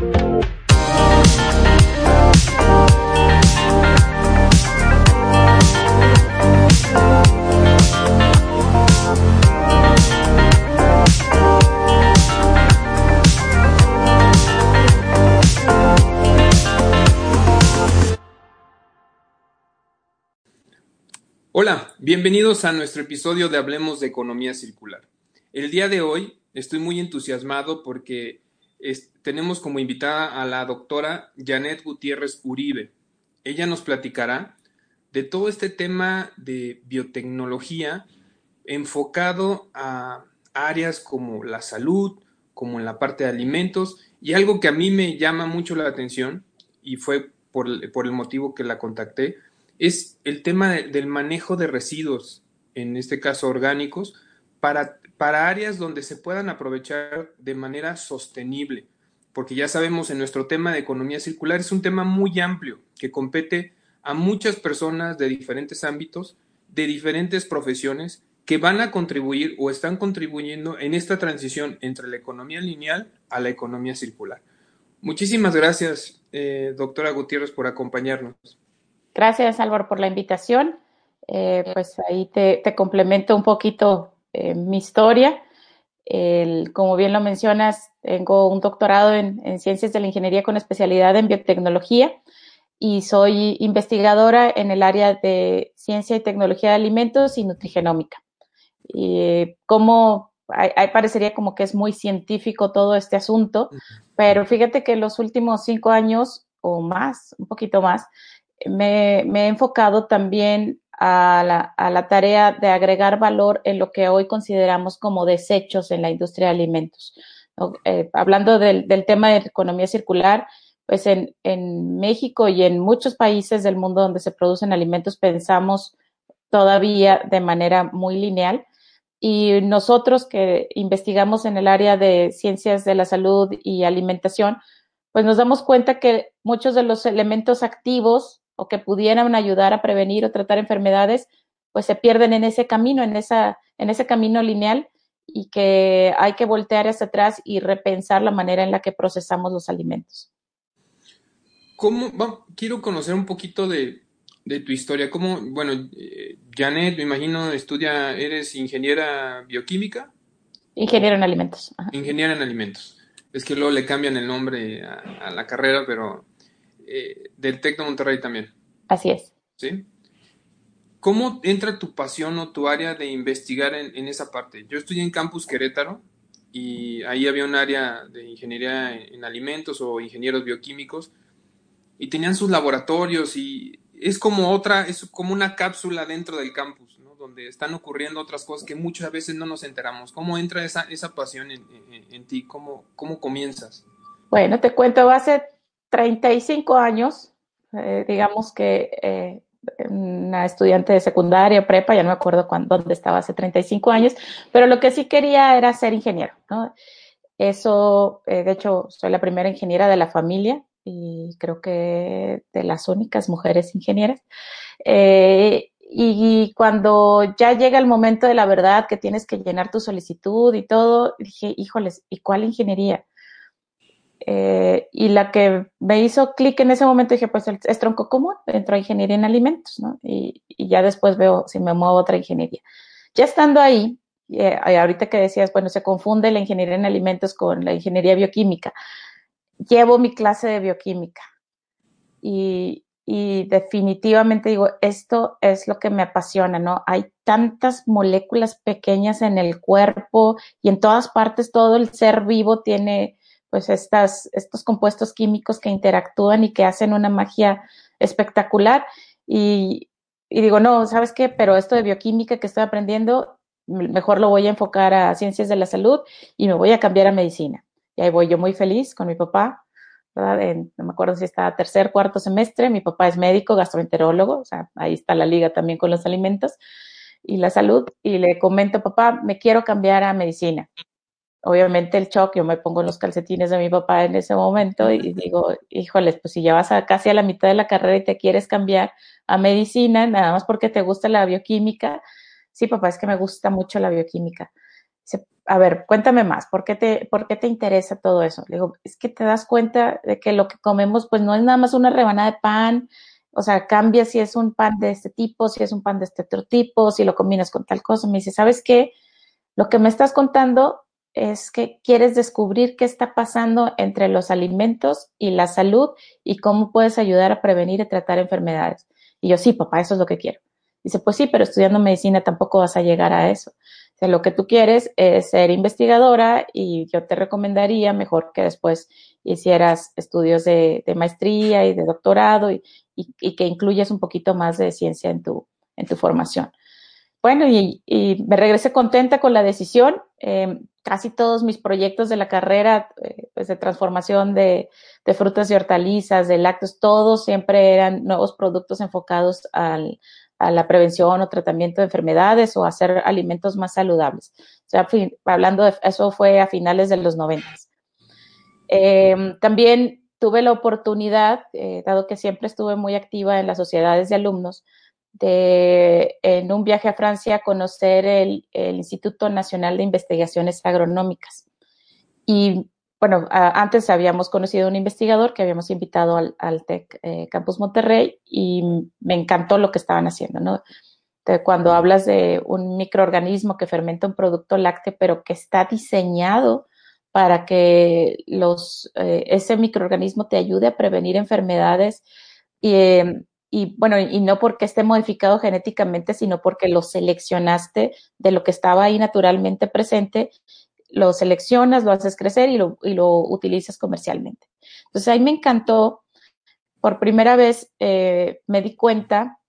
Hola, bienvenidos a nuestro episodio de Hablemos de Economía Circular. El día de hoy estoy muy entusiasmado porque tenemos como invitada a la doctora Janet Gutiérrez Uribe. Ella nos platicará de todo este tema de biotecnología enfocado a áreas como la salud, como en la parte de alimentos, y algo que a mí me llama mucho la atención, y fue por, el motivo que la contacté, es el tema del manejo de residuos, en este caso orgánicos, para áreas donde se puedan aprovechar de manera sostenible, porque ya sabemos en nuestro tema de economía circular es un tema muy amplio que compete a muchas personas de diferentes ámbitos, de diferentes profesiones, que van a contribuir o están contribuyendo en esta transición entre la economía lineal a la economía circular. Muchísimas gracias, eh, doctora Gutiérrez, por acompañarnos. Gracias, Álvaro, por la invitación. Eh, pues ahí te, complemento un poquito eh, mi historia. Como bien lo mencionas, tengo un doctorado en, Ciencias de la Ingeniería con especialidad en biotecnología y soy investigadora en el área de Ciencia y Tecnología de Alimentos y Nutrigenómica. Y como ahí, parecería como que es muy científico todo este asunto, pero fíjate que en los últimos cinco años o más, un poquito más, me, he enfocado también a la, tarea de agregar valor en lo que hoy consideramos como desechos en la industria de alimentos. Eh, hablando del, tema de economía circular, pues en, México y en muchos países del mundo donde se producen alimentos pensamos todavía de manera muy lineal. Y nosotros que investigamos en el área de ciencias de la salud y alimentación, pues nos damos cuenta que muchos de los elementos activos o que pudieran ayudar a prevenir o tratar enfermedades, pues se pierden en ese camino, en, esa, en ese camino lineal y que hay que voltear hacia atrás y repensar la manera en la que procesamos los alimentos. ¿Cómo, quiero conocer un poquito de, tu historia. ¿Cómo, bueno, eh, Janet, me imagino, estudia, eres ingeniera bioquímica? Ingeniera en alimentos. Ingeniera en alimentos. Es que luego le cambian el nombre a la carrera, pero eh, del TEC de Monterrey también. Así es. ¿Sí? ¿Cómo entra tu pasión o tu área de investigar en, esa parte? Yo estudié en Campus Querétaro y ahí había un área de ingeniería en, alimentos o ingenieros bioquímicos y tenían sus laboratorios y es como otra, es como una cápsula dentro del campus, ¿no? donde están ocurriendo otras cosas que muchas veces no nos enteramos. ¿Cómo entra esa, esa pasión en, ti? ¿Cómo, ¿Cómo comienzas? Bueno, te cuento, hace 35 años, eh, digamos que eh, una estudiante de secundaria, prepa, ya no me acuerdo cuándo, dónde estaba hace 35 años, pero lo que sí quería era ser ingeniero, ¿no? Eso, eh, de hecho, soy la primera ingeniera de la familia y creo que de las únicas mujeres ingenieras. y, cuando ya llega el momento de la verdad que tienes que llenar tu solicitud y todo, dije, híjoles, ¿y cuál ingeniería? Eh, y la que me hizo clic en ese momento dije, pues es tronco común, entro a ingeniería en alimentos, ¿no? Y, ya después veo si me muevo a otra ingeniería. Ya estando ahí, eh, ahorita que decías, bueno, se confunde la ingeniería en alimentos con la ingeniería bioquímica. Llevo mi clase de bioquímica y, y definitivamente digo, esto es lo que me apasiona, ¿no? Hay tantas moléculas pequeñas en el cuerpo y en todas partes todo el ser vivo tiene pues estas, estos compuestos químicos que interactúan y que hacen una magia espectacular. Y, y digo, no, ¿sabes qué? Pero esto de bioquímica que estoy aprendiendo, mejor lo voy a enfocar a ciencias de la salud y me voy a cambiar a medicina. Y ahí voy yo muy feliz con mi papá, ¿verdad? no me acuerdo si está tercer, cuarto semestre, mi papá es médico, gastroenterólogo, o sea, ahí está la liga también con los alimentos y la salud, y le comento, papá, me quiero cambiar a medicina obviamente el shock, yo me pongo en los calcetines de mi papá en ese momento y digo, híjoles, pues si ya vas a casi a la mitad de la carrera y te quieres cambiar a medicina, nada más porque te gusta la bioquímica, sí, papá, es que me gusta mucho la bioquímica. Dice, a ver, cuéntame más, ¿por qué, te, ¿por qué te interesa todo eso? Le digo, es que te das cuenta de que lo que comemos pues no es nada más una rebanada de pan, o sea, cambia si es un pan de este tipo, si es un pan de este otro tipo, si lo combinas con tal cosa. Me dice, ¿sabes qué? Lo que me estás contando es que quieres descubrir qué está pasando entre los alimentos y la salud y cómo puedes ayudar a prevenir y tratar enfermedades. Y yo, sí, papá, eso es lo que quiero. Dice, pues sí, pero estudiando medicina tampoco vas a llegar a eso. O sea, lo que tú quieres es ser investigadora y yo te recomendaría mejor que después hicieras estudios de, maestría y de doctorado y, que incluyas un poquito más de ciencia en tu formación. Bueno, y, me regresé contenta con la decisión. Em, casi todos mis proyectos de la carrera, eh, pues de transformación de, frutas y hortalizas, de lácteos, todos siempre eran nuevos productos enfocados al, a la prevención o tratamiento de enfermedades o hacer alimentos más saludables. O sea, hablando de eso fue a finales de los noventas. Em, también tuve la oportunidad, eh, dado que siempre estuve muy activa en las sociedades de alumnos, de en un viaje a Francia conocer el, Instituto Nacional de Investigaciones Agronómicas. Y bueno, antes habíamos conocido a un investigador que habíamos invitado al, TEC eh, Campus Monterrey y me encantó lo que estaban haciendo, ¿no? cuando hablas de un microorganismo que fermenta un producto lácteo, pero que está diseñado para que eh, ese microorganismo te ayude a prevenir enfermedades y, em, y bueno, y no porque esté modificado genéticamente, sino porque lo seleccionaste de lo que estaba ahí naturalmente presente, lo seleccionas, lo haces crecer y lo, y lo utilizas comercialmente. Entonces ahí me encantó, por primera vez eh, me di cuenta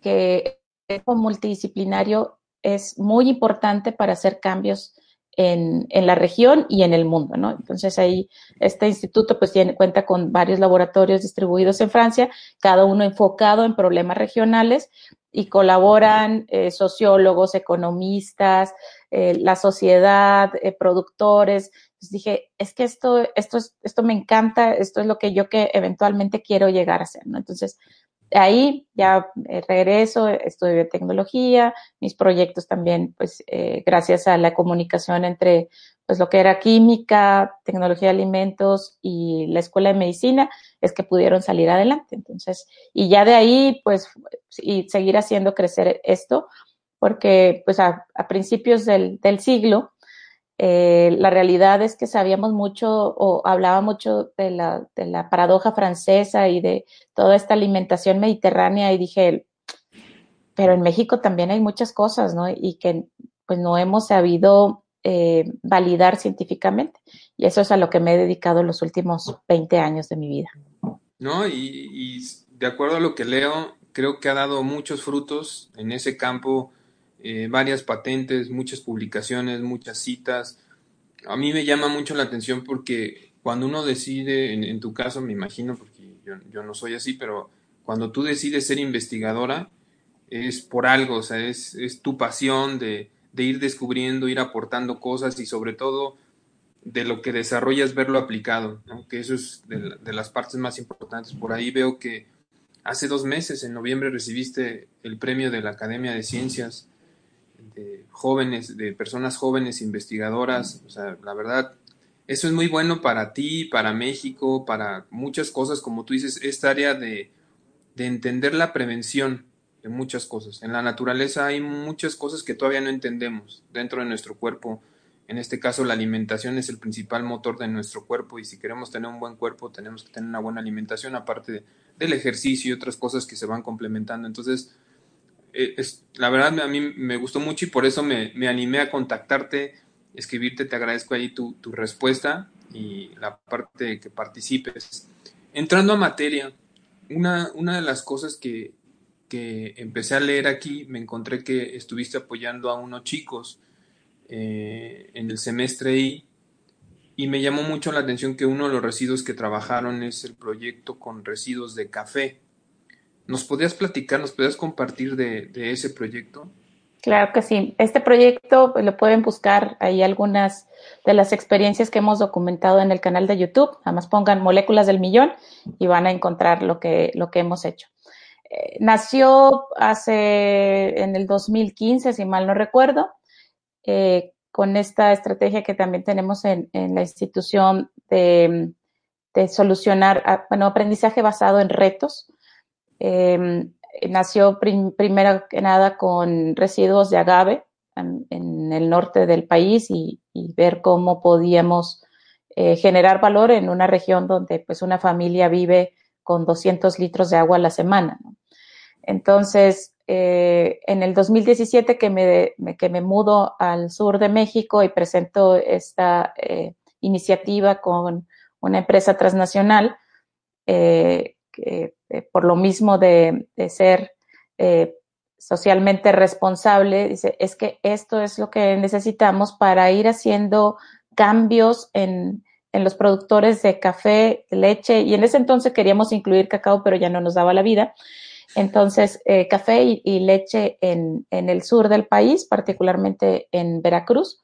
que el multidisciplinario es muy importante para hacer cambios en, en, la región y en el mundo, ¿no? Entonces ahí este instituto pues tiene, cuenta con varios laboratorios distribuidos en Francia, cada uno enfocado en problemas regionales y colaboran eh, sociólogos, economistas, eh, la sociedad, eh, productores. Entonces dije, es que esto, esto, esto me encanta, esto es lo que yo que eventualmente quiero llegar a hacer, ¿no? Entonces, ahí ya eh, regreso, estudio tecnología, mis proyectos también, pues eh, gracias a la comunicación entre pues lo que era química, tecnología de alimentos y la escuela de medicina, es que pudieron salir adelante. Entonces, y ya de ahí, pues, y seguir haciendo crecer esto, porque pues a, a principios del, del siglo, eh, la realidad es que sabíamos mucho o hablaba mucho de la, de la paradoja francesa y de toda esta alimentación mediterránea y dije, pero en México también hay muchas cosas, ¿no? Y que pues no hemos sabido eh, validar científicamente. Y eso es a lo que me he dedicado los últimos 20 años de mi vida. No, y, y de acuerdo a lo que leo, creo que ha dado muchos frutos en ese campo eh, varias patentes, muchas publicaciones, muchas citas. A mí me llama mucho la atención porque cuando uno decide, en, tu caso me imagino, porque yo, no soy así, pero cuando tú decides ser investigadora, es por algo, o sea, es, tu pasión de, ir descubriendo, ir aportando cosas y sobre todo de lo que desarrollas verlo aplicado, que eso es de, de, las partes más importantes. Por ahí veo que hace dos meses, en noviembre, recibiste el premio de la Academia de Ciencias jóvenes, de personas jóvenes investigadoras. O sea, la verdad, eso es muy bueno para ti, para México, para muchas cosas, como tú dices, esta área de, de entender la prevención de muchas cosas. En la naturaleza hay muchas cosas que todavía no entendemos dentro de nuestro cuerpo. En este caso, la alimentación es el principal motor de nuestro cuerpo y si queremos tener un buen cuerpo, tenemos que tener una buena alimentación, aparte del ejercicio y otras cosas que se van complementando. Entonces, es, la verdad a mí me gustó mucho y por eso me, animé a contactarte, escribirte, te agradezco ahí tu, respuesta y la parte que participes. Entrando a materia, una, una de las cosas que, que, empecé a leer aquí, me encontré que estuviste apoyando a unos chicos eh, en el semestre I y me llamó mucho la atención que uno de los residuos que trabajaron es el proyecto con residuos de café. ¿Nos podías platicar, nos podías compartir de, ese proyecto? Claro que sí. Este proyecto pues, lo pueden buscar ahí algunas de las experiencias que hemos documentado en el canal de YouTube. Además pongan moléculas del millón y van a encontrar lo que, lo que hemos hecho. Eh, nació hace en el 2015, si mal no recuerdo, eh, con esta estrategia que también tenemos en, la institución de, solucionar, bueno, aprendizaje basado en retos. Em, nació primero que nada con residuos de agave en, el norte del país y, ver cómo podíamos eh, generar valor en una región donde pues una familia vive con 200 litros de agua a la semana. Entonces, eh, en el 2017 que me, que me mudo al sur de México y presento esta eh, iniciativa con una empresa transnacional, que, por lo mismo de, ser socialmente responsable, dice, es que esto es lo que necesitamos para ir haciendo cambios en, en los productores de café, leche, y en ese entonces queríamos incluir cacao, pero ya no nos daba la vida. Entonces, eh, café y, leche en, el sur del país, particularmente en Veracruz,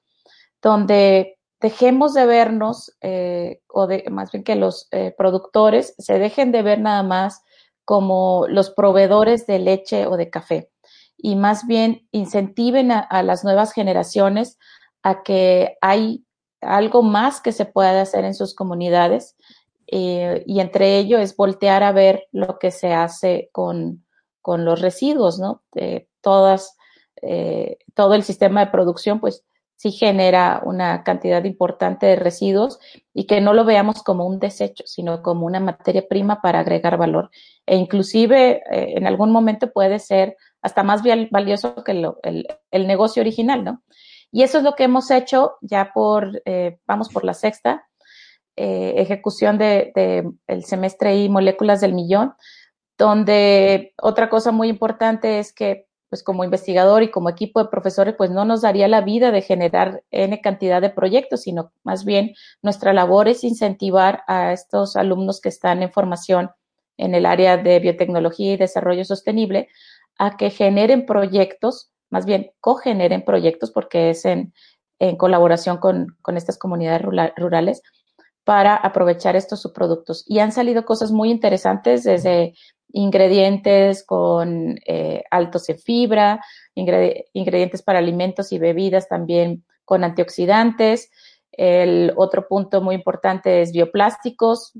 donde dejemos de vernos, eh, o de, más bien que los eh, productores se dejen de ver nada más como los proveedores de leche o de café, y más bien incentiven a, las nuevas generaciones a que hay algo más que se puede hacer en sus comunidades eh, y entre ello es voltear a ver lo que se hace con, con los residuos, ¿no? todas, todo el sistema de producción, pues sí genera una cantidad importante de residuos y que no lo veamos como un desecho, sino como una materia prima para agregar valor. E inclusive eh, en algún momento puede ser hasta más valioso que el, el, negocio original, ¿no? Y eso es lo que hemos hecho ya por, vamos por la sexta, eh, ejecución de, el semestre y moléculas del millón, donde otra cosa muy importante es que pues como investigador y como equipo de profesores, pues no nos daría la vida de generar N cantidad de proyectos, sino más bien nuestra labor es incentivar a estos alumnos que están en formación en el área de biotecnología y desarrollo sostenible a que generen proyectos, más bien cogeneren proyectos, porque es en, en colaboración con, con estas comunidades rurales, para aprovechar estos subproductos. Y han salido cosas muy interesantes desde ingredientes con eh, altos en fibra, ingredientes para alimentos y bebidas también con antioxidantes. El otro punto muy importante es bioplásticos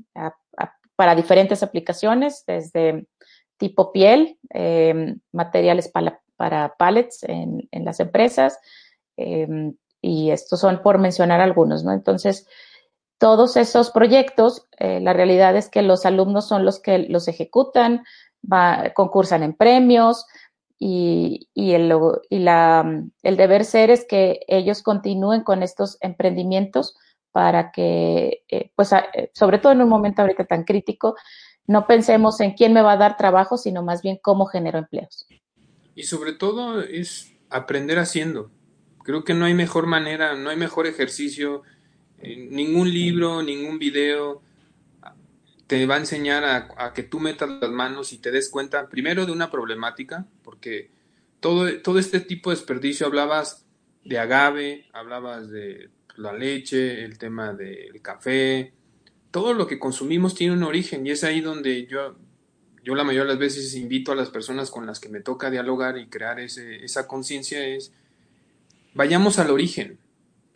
para diferentes aplicaciones, desde tipo piel, em, materiales para, para pallets en, las empresas, em, y estos son por mencionar algunos, ¿no? Entonces, todos esos proyectos, eh, la realidad es que los alumnos son los que los ejecutan, concursan en premios y, el, y la, el deber ser es que ellos continúen con estos emprendimientos para que, eh, pues, eh, sobre todo en un momento ahorita tan crítico, no pensemos en quién me va a dar trabajo, sino más bien cómo genero empleos. Y sobre todo es aprender haciendo. Creo que no hay mejor manera, no hay mejor ejercicio ningún libro, ningún video te va a enseñar a, que tú metas las manos y te des cuenta primero de una problemática, porque todo, todo este tipo de desperdicio, hablabas de agave, hablabas de la leche, el tema del café, todo lo que consumimos tiene un origen y es ahí donde yo, yo la mayoría de las veces invito a las personas con las que me toca dialogar y crear ese, esa conciencia es, vayamos al origen,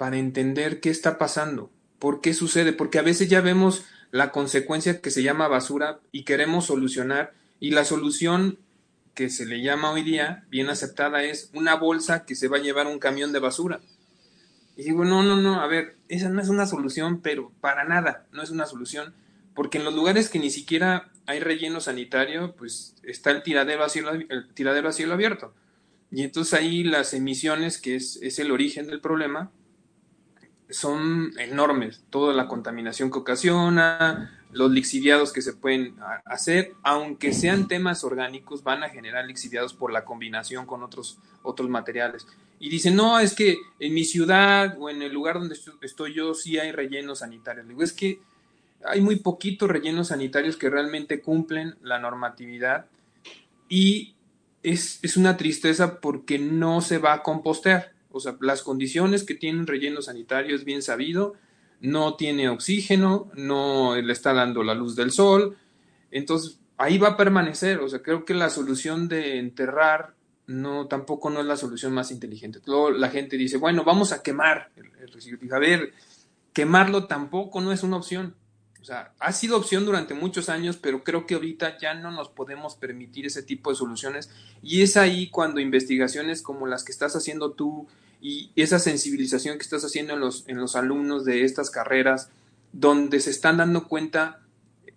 para entender qué está pasando, por qué sucede, porque a veces ya vemos la consecuencia que se llama basura y queremos solucionar y la solución que se le llama hoy día, bien aceptada, es una bolsa que se va a llevar un camión de basura. Y digo, no, no, no, a ver, esa no es una solución, pero para nada, no es una solución, porque en los lugares que ni siquiera hay relleno sanitario, pues está el tiradero a cielo, el tiradero cielo abierto. Y entonces ahí las emisiones, que es, es el origen del problema, son enormes. Toda la contaminación que ocasiona, los lixiviados que se pueden hacer, aunque sean temas orgánicos, van a generar lixiviados por la combinación con otros, otros materiales. Y dicen, no, es que en mi ciudad o en el lugar donde estoy yo sí hay rellenos sanitarios. Digo, es que hay muy poquitos rellenos sanitarios que realmente cumplen la normatividad y es, es una tristeza porque no se va a compostear. O sea, las condiciones que tiene un relleno sanitario es bien sabido, no tiene oxígeno, no le está dando la luz del sol, entonces ahí va a permanecer. O sea, creo que la solución de enterrar no, tampoco no es la solución más inteligente. Luego la gente dice, bueno, vamos a quemar el, residuo. a ver, quemarlo tampoco no es una opción. O sea, ha sido opción durante muchos años, pero creo que ahorita ya no nos podemos permitir ese tipo de soluciones. Y es ahí cuando investigaciones como las que estás haciendo tú y esa sensibilización que estás haciendo en los, en los alumnos de estas carreras, donde se están dando cuenta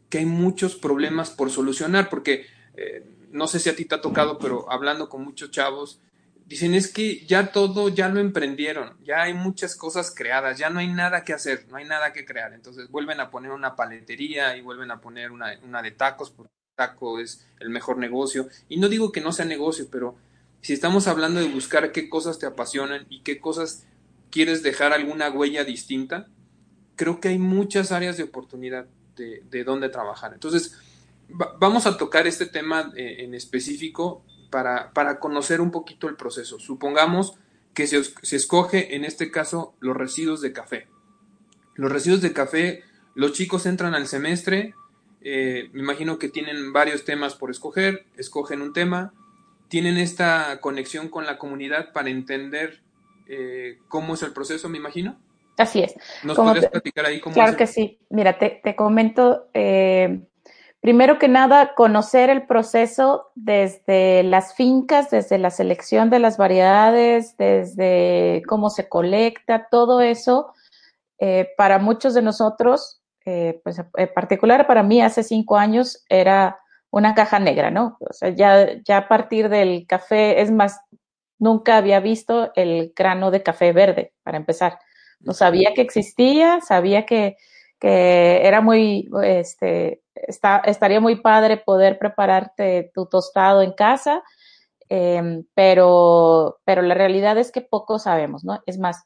que hay muchos problemas por solucionar, porque eh, no sé si a ti te ha tocado, pero hablando con muchos chavos, dicen es que ya todo ya lo emprendieron, ya hay muchas cosas creadas, ya no hay nada que hacer, no hay nada que crear. Entonces vuelven a poner una paletería y vuelven a poner una, una de tacos, porque taco es el mejor negocio. Y no digo que no sea negocio, pero si estamos hablando de buscar qué cosas te apasionan y qué cosas quieres dejar alguna huella distinta, creo que hay muchas áreas de oportunidad de, de dónde trabajar. Entonces, vamos a tocar este tema eh, en específico para, para, conocer un poquito el proceso. Supongamos que se, se, escoge, en este caso, los residuos de café. Los residuos de café, los chicos entran al semestre, eh, me imagino que tienen varios temas por escoger, escogen un tema, tienen esta conexión con la comunidad para entender eh, cómo es el proceso, me imagino. Así es. ¿Nos podrías platicar ahí cómo Claro que sí. Mira, te, te comento, eh, primero que nada, conocer el proceso desde las fincas, desde la selección de las variedades, desde cómo se colecta, todo eso, eh, para muchos de nosotros, eh, pues en particular para mí hace cinco años era una caja negra, ¿no? O sea, ya, ya a partir del café, es más, nunca había visto el grano de café verde, para empezar. No sabía que existía, sabía que, que era muy, este, está, estaría muy padre poder prepararte tu tostado en casa, eh, pero, pero la realidad es que poco sabemos, ¿no? Es más,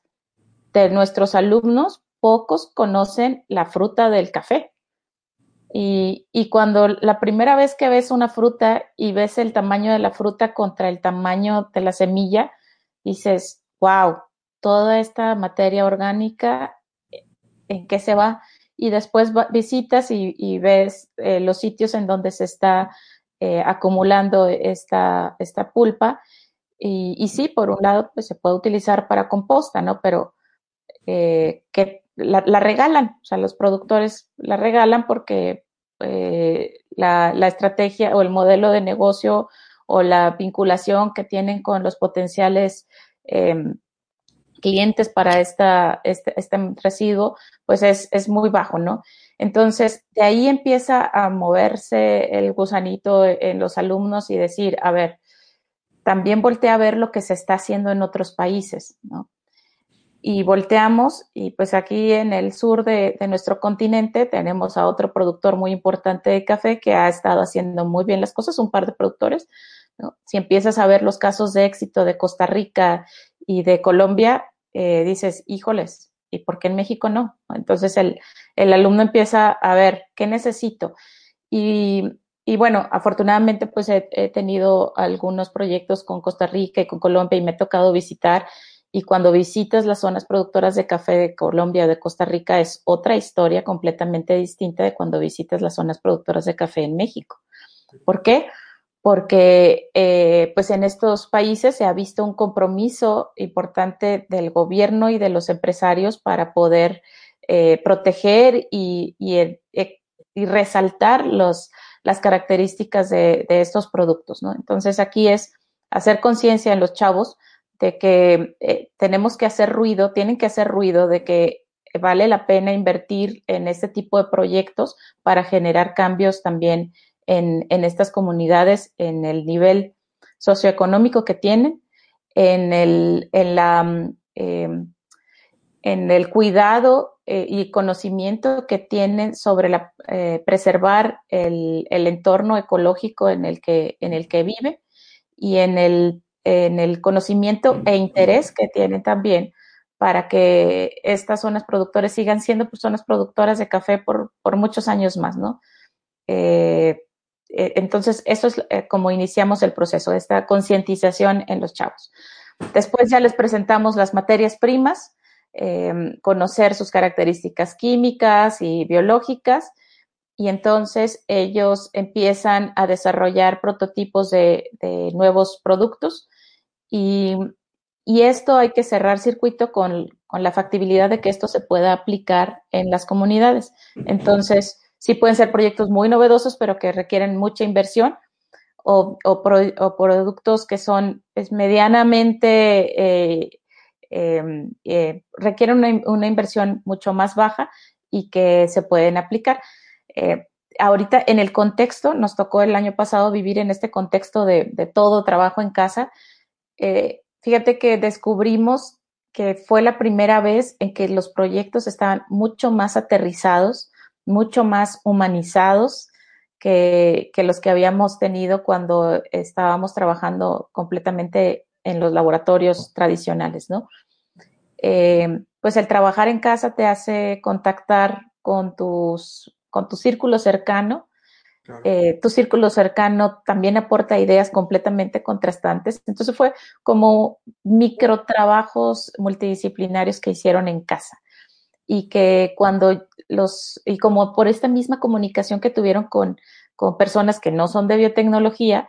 de nuestros alumnos, pocos conocen la fruta del café. Y, y, cuando la primera vez que ves una fruta y ves el tamaño de la fruta contra el tamaño de la semilla, dices, wow, toda esta materia orgánica, en qué se va. Y después visitas y, ves eh, los sitios en donde se está eh, acumulando esta, esta pulpa. Y, sí, por un lado, pues se puede utilizar para composta, ¿no? Pero eh, que la, la, regalan, o sea, los productores la regalan porque la, la estrategia o el modelo de negocio o la vinculación que tienen con los potenciales eh, clientes para esta, este, este residuo, pues es, es muy bajo, ¿no? Entonces, de ahí empieza a moverse el gusanito en los alumnos y decir, a ver, también voltea a ver lo que se está haciendo en otros países, ¿no? Y volteamos y pues aquí en el sur de, de, nuestro continente tenemos a otro productor muy importante de café que ha estado haciendo muy bien las cosas, un par de productores. ¿no? Si empiezas a ver los casos de éxito de Costa Rica y de Colombia, eh, dices, híjoles, ¿y por qué en México no? Entonces el, el alumno empieza a ver, ¿qué necesito? Y, y bueno, afortunadamente pues he, he, tenido algunos proyectos con Costa Rica y con Colombia y me ha tocado visitar y cuando visitas las zonas productoras de café de Colombia o de Costa Rica es otra historia completamente distinta de cuando visitas las zonas productoras de café en México. ¿Por qué? Eh, pues en estos países se ha visto un compromiso importante del gobierno y de los empresarios para poder eh, proteger y, y, eh, resaltar las características de, de, estos productos. Entonces aquí es hacer conciencia en los chavos de que eh, tenemos que hacer ruido, tienen que hacer ruido de que vale la pena invertir en este tipo de proyectos para generar cambios también en, en estas comunidades, en el nivel socioeconómico que tienen, en el, en la, eh, en el cuidado eh, y conocimiento que tienen sobre la, eh, preservar el, el, entorno ecológico en el que, en el que vive y en el, en el conocimiento e interés que tienen también para que estas zonas productoras sigan siendo pues, zonas productoras de café por, por muchos años más, ¿no? Eh, entonces, eso es eh, como iniciamos el proceso, esta concientización en los chavos. Después ya les presentamos las materias primas, eh, conocer sus características químicas y biológicas, y entonces ellos empiezan a desarrollar prototipos de, nuevos productos Y, esto hay que cerrar circuito con, la factibilidad de que esto se pueda aplicar en las comunidades. Entonces, sí pueden ser proyectos muy novedosos, pero que requieren mucha inversión o, o, pro, o productos que son pues, medianamente, eh, eh, eh, requieren una, inversión mucho más baja y que se pueden aplicar. Eh, ahorita en el contexto, nos tocó el año pasado vivir en este contexto de, de todo trabajo en casa. Fíjate que descubrimos que fue la primera vez en que los proyectos estaban mucho más aterrizados, mucho más humanizados que, que los que habíamos tenido cuando estábamos trabajando completamente en los laboratorios tradicionales, ¿no? Eh, pues el trabajar en casa te hace contactar con tus, con tu círculo cercano. Claro. Eh, tu círculo cercano también aporta ideas completamente contrastantes. Entonces fue como micro trabajos multidisciplinarios que hicieron en casa y que cuando los, y como por esta misma comunicación que tuvieron con, con personas que no son de biotecnología,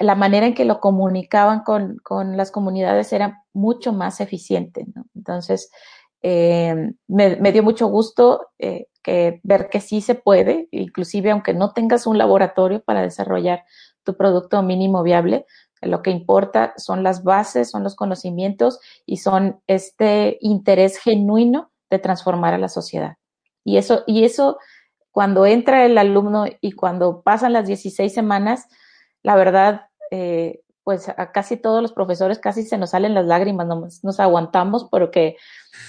la manera en que lo comunicaban con, con las comunidades era mucho más eficiente. Entonces, eh, me, me, dio mucho gusto eh, que ver que sí se puede, inclusive aunque no tengas un laboratorio para desarrollar tu producto mínimo viable, lo que importa son las bases, son los conocimientos y son este interés genuino de transformar a la sociedad. Y eso, y eso cuando entra el alumno y cuando pasan las 16 semanas, la verdad, eh, pues a casi todos los profesores casi se nos salen las lágrimas, nos, nos aguantamos porque,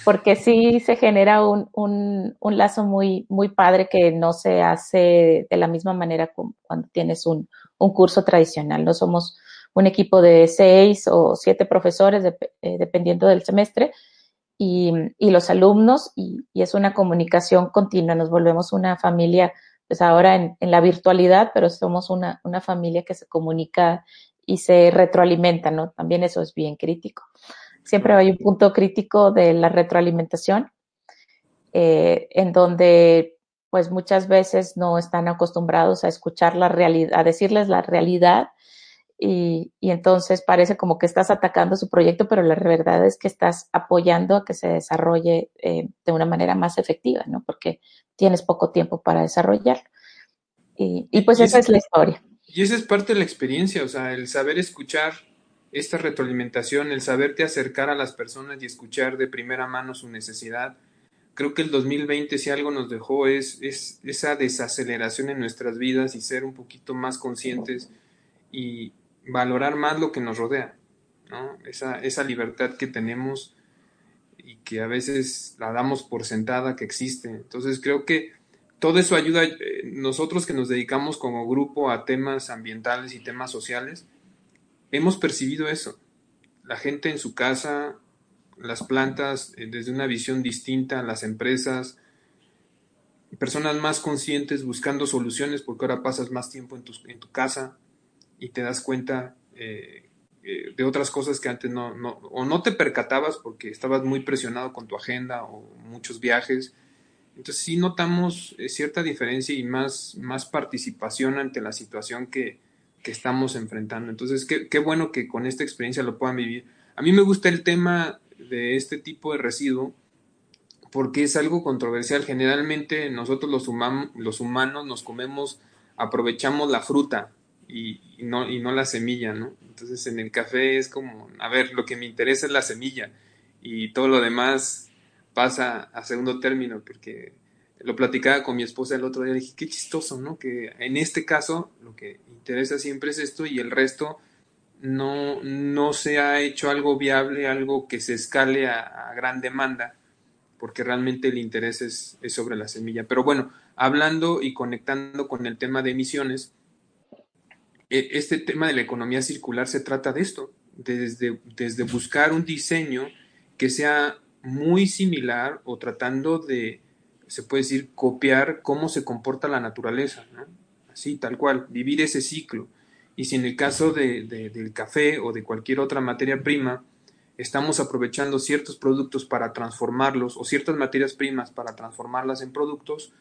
porque sí se genera un, un, un, lazo muy, muy padre que no se hace de la misma manera cuando tienes un, un curso tradicional. No somos un equipo de seis o siete profesores, eh, dependiendo del semestre, y, y los alumnos, y, y, es una comunicación continua, nos volvemos una familia, pues ahora en, en la virtualidad, pero somos una, una familia que se comunica y se retroalimenta, ¿no? También eso es bien crítico. Siempre hay un punto crítico de la retroalimentación, eh, en donde pues muchas veces no están acostumbrados a escuchar la realidad, a decirles la realidad y, y, entonces parece como que estás atacando su proyecto, pero la verdad es que estás apoyando a que se desarrolle eh, de una manera más efectiva, ¿no? Porque tienes poco tiempo para desarrollarlo. Y, y pues esa es la historia. Y esa es parte de la experiencia, o sea, el saber escuchar esta retroalimentación, el saberte acercar a las personas y escuchar de primera mano su necesidad. Creo que el 2020 si algo nos dejó es, es esa desaceleración en nuestras vidas y ser un poquito más conscientes y valorar más lo que nos rodea. Esa, esa libertad que tenemos y que a veces la damos por sentada que existe. Entonces creo que todo eso ayuda, eh, nosotros que nos dedicamos como grupo a temas ambientales y temas sociales, hemos percibido eso. La gente en su casa, las plantas eh, desde una visión distinta, las empresas, personas más conscientes buscando soluciones porque ahora pasas más tiempo en tu, en tu casa y te das cuenta eh, eh, de otras cosas que antes no, no, o no te percatabas porque estabas muy presionado con tu agenda o muchos viajes entonces sí notamos eh, cierta diferencia y más, más participación ante la situación que, que estamos enfrentando. Entonces, qué, qué, bueno que con esta experiencia lo puedan vivir. A mí me gusta el tema de este tipo de residuo porque es algo controversial. Generalmente nosotros los, human, los humanos nos comemos, aprovechamos la fruta y, no, y no la semilla, ¿no? Entonces en el café es como, a ver, lo que me interesa es la semilla y todo lo demás pasa a segundo término, porque lo platicaba con mi esposa el otro día, dije, qué chistoso, ¿no? Que en este caso lo que interesa siempre es esto y el resto no, no se ha hecho algo viable, algo que se escale a, a gran demanda, porque realmente el interés es, es, sobre la semilla. Pero bueno, hablando y conectando con el tema de emisiones, este tema de la economía circular se trata de esto, desde, desde buscar un diseño que sea muy similar o tratando de, se puede decir, copiar cómo se comporta la naturaleza, ¿no? Así, tal cual, vivir ese ciclo. Y si en el caso de, de, del café o de cualquier otra materia prima, estamos aprovechando ciertos productos para transformarlos o ciertas materias primas para transformarlas en productos,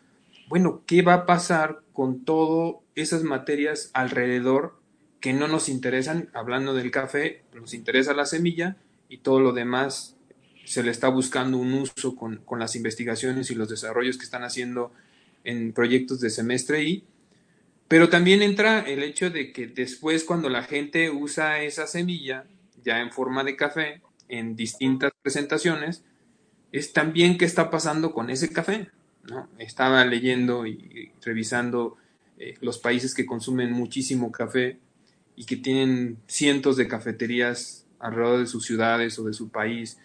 bueno, ¿qué va a pasar con todas esas materias alrededor que no nos interesan, hablando del café, nos interesa la semilla y todo lo demás se le está buscando un uso con, con las investigaciones y los desarrollos que están haciendo en proyectos de semestre y pero también entra el hecho de que después cuando la gente usa esa semilla ya en forma de café en distintas presentaciones, es también qué está pasando con ese café. ¿no? Estaba leyendo y revisando eh, los países que consumen muchísimo café y que tienen cientos de cafeterías alrededor de sus ciudades o de su país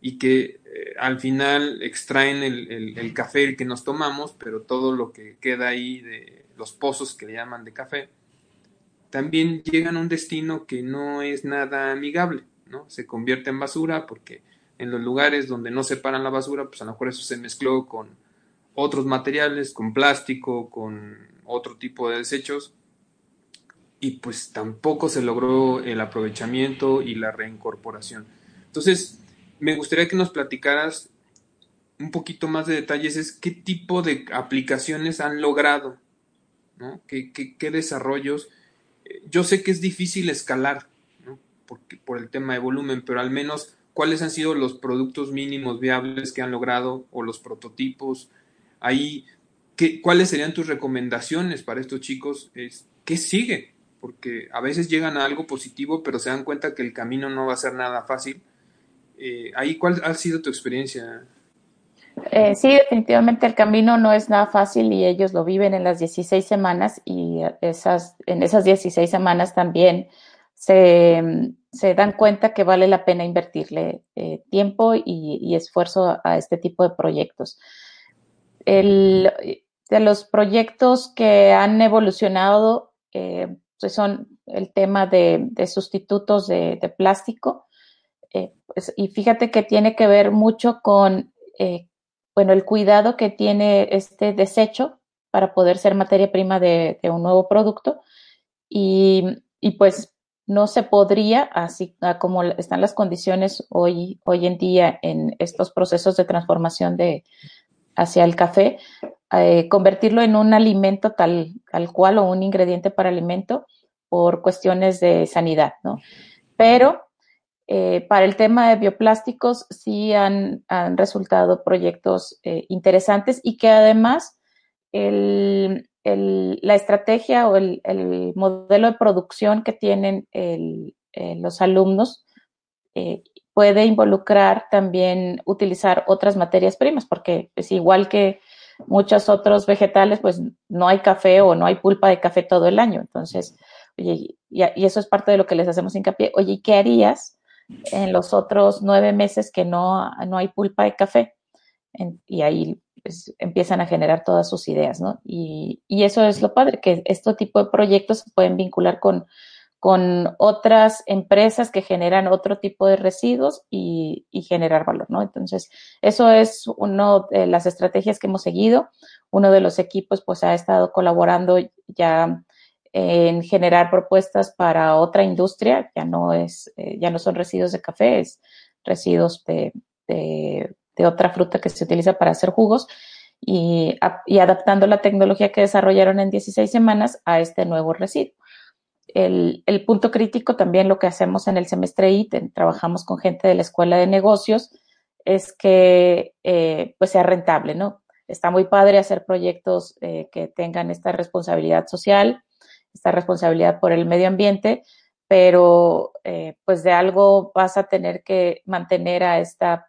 y que eh, al final extraen el, el, el, café que nos tomamos, pero todo lo que queda ahí de los pozos que le llaman de café, también llegan a un destino que no es nada amigable, ¿no? Se convierte en basura porque en los lugares donde no separan la basura, pues a lo mejor eso se mezcló con otros materiales, con plástico, con otro tipo de desechos, y pues tampoco se logró el aprovechamiento y la reincorporación. Entonces, me gustaría que nos platicaras un poquito más de detalles, es qué tipo de aplicaciones han logrado ¿no? ¿Qué, qué, desarrollos? Yo sé que es difícil escalar, ¿no? Porque, por el tema de volumen, pero al menos cuáles han sido los productos mínimos viables que han logrado o los prototipos. Ahí, ¿qué, ¿cuáles serían tus recomendaciones para estos chicos? Es, ¿Qué sigue? Porque a veces llegan a algo positivo, pero se dan cuenta que el camino no va a ser nada fácil. Eh, ahí, ¿cuál ha sido tu experiencia? Eh, sí, definitivamente el camino no es nada fácil y ellos lo viven en las 16 semanas y esas, en esas 16 semanas también se, se dan cuenta que vale la pena invertirle eh, tiempo y, y, esfuerzo a este tipo de proyectos. El, de los proyectos que han evolucionado eh, pues son el tema de, sustitutos de, plástico. Eh, pues, y fíjate que tiene que ver mucho con eh, bueno, el cuidado que tiene este desecho para poder ser materia prima de, de un nuevo producto y, y, pues no se podría, así como están las condiciones hoy, hoy en día en estos procesos de transformación de, hacia el café, eh, convertirlo en un alimento tal, tal cual o un ingrediente para alimento por cuestiones de sanidad, ¿no? Pero eh, para el tema de bioplásticos sí han, han resultado proyectos eh, interesantes y que además el, el, la estrategia o el, el, modelo de producción que tienen los alumnos puede involucrar también utilizar otras materias primas, porque es igual que muchos otros vegetales, pues no hay café o no hay pulpa de café todo el año. Entonces, oye, y, y eso es parte de lo que les hacemos hincapié. Oye, ¿qué harías en los otros nueve meses que no, no hay pulpa de café. Y ahí pues, empiezan a generar todas sus ideas, ¿no? Y, y, eso es lo padre, que este tipo de proyectos se pueden vincular con, con otras empresas que generan otro tipo de residuos y, generar valor, ¿no? Entonces, eso es una de las estrategias que hemos seguido. Uno de los equipos, pues, ha estado colaborando ya en generar propuestas para otra industria, ya no es, eh, ya no son residuos de café, es residuos de, de, de, otra fruta que se utiliza para hacer jugos y, y, adaptando la tecnología que desarrollaron en 16 semanas a este nuevo residuo. El, el punto crítico también lo que hacemos en el semestre IT, trabajamos con gente de la escuela de negocios, es que eh, pues sea rentable, ¿no? Está muy padre hacer proyectos eh, que tengan esta responsabilidad social, esta responsabilidad por el medio ambiente, pero eh, pues de algo vas a tener que mantener a esta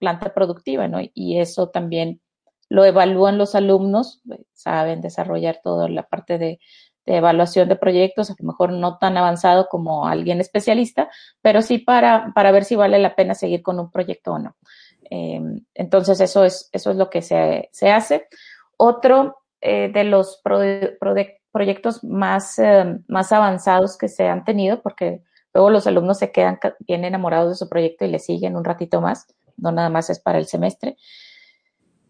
planta productiva, ¿no? Y eso también lo evalúan los alumnos, saben desarrollar toda la parte de, de, evaluación de proyectos, a lo mejor no tan avanzado como alguien especialista, pero sí para, para ver si vale la pena seguir con un proyecto o no. Eh, entonces, eso es, eso es lo que se, se hace. Otro eh, de los pro, pro, proyectos más, eh, más avanzados que se han tenido, porque luego los alumnos se quedan bien enamorados de su proyecto y le siguen un ratito más, no nada más es para el semestre.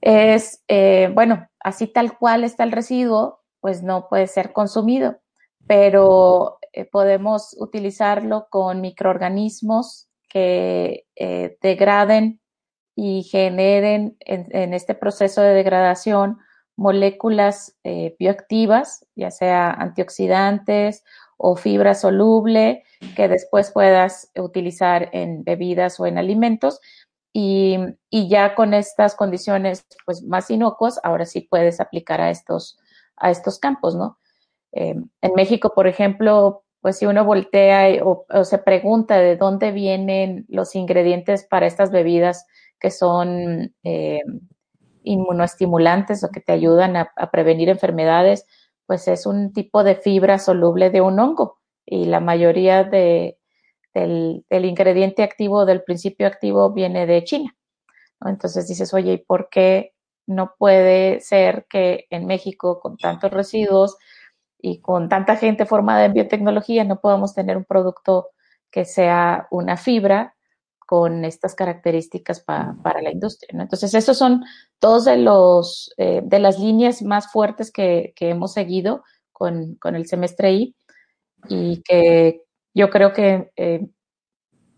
Es, eh, bueno, así tal cual está el residuo, pues no puede ser consumido, pero eh, podemos utilizarlo con microorganismos que eh, degraden y generen en, este proceso de degradación moléculas eh, bioactivas, ya sea antioxidantes o fibra soluble que después puedas utilizar en bebidas o en alimentos. Y, ya con estas condiciones pues, más inocuas, ahora sí puedes aplicar a estos, a estos campos, ¿no? Eh, en México, por ejemplo, pues si uno voltea o, se pregunta de dónde vienen los ingredientes para estas bebidas que son eh, inmunoestimulantes o que te ayudan a, prevenir enfermedades, pues es un tipo de fibra soluble de un hongo y la mayoría de, del, ingrediente activo, del principio activo, viene de China. Entonces dices, oye, ¿y por qué no puede ser que en México, con tantos residuos y con tanta gente formada en biotecnología, no podamos tener un producto que sea una fibra con estas características para la industria. Entonces, esos son dos de, los, eh, de las líneas más fuertes que, hemos seguido con, el semestre I y que yo creo que en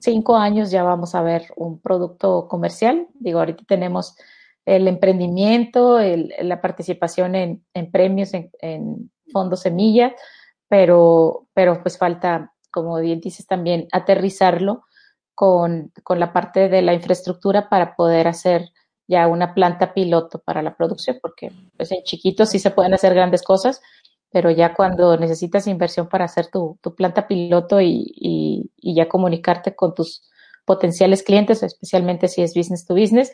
cinco años ya vamos a ver un producto comercial. Digo, ahorita tenemos el emprendimiento, la participación en, premios, en, fondos semilla, pero, pero pues falta, como bien dices también, aterrizarlo con, la parte de la infraestructura para poder hacer ya una planta piloto para la producción, porque pues en chiquitos sí se pueden hacer grandes cosas, pero ya cuando necesitas inversión para hacer tu, planta piloto y, ya comunicarte con tus potenciales clientes, especialmente si es business to business,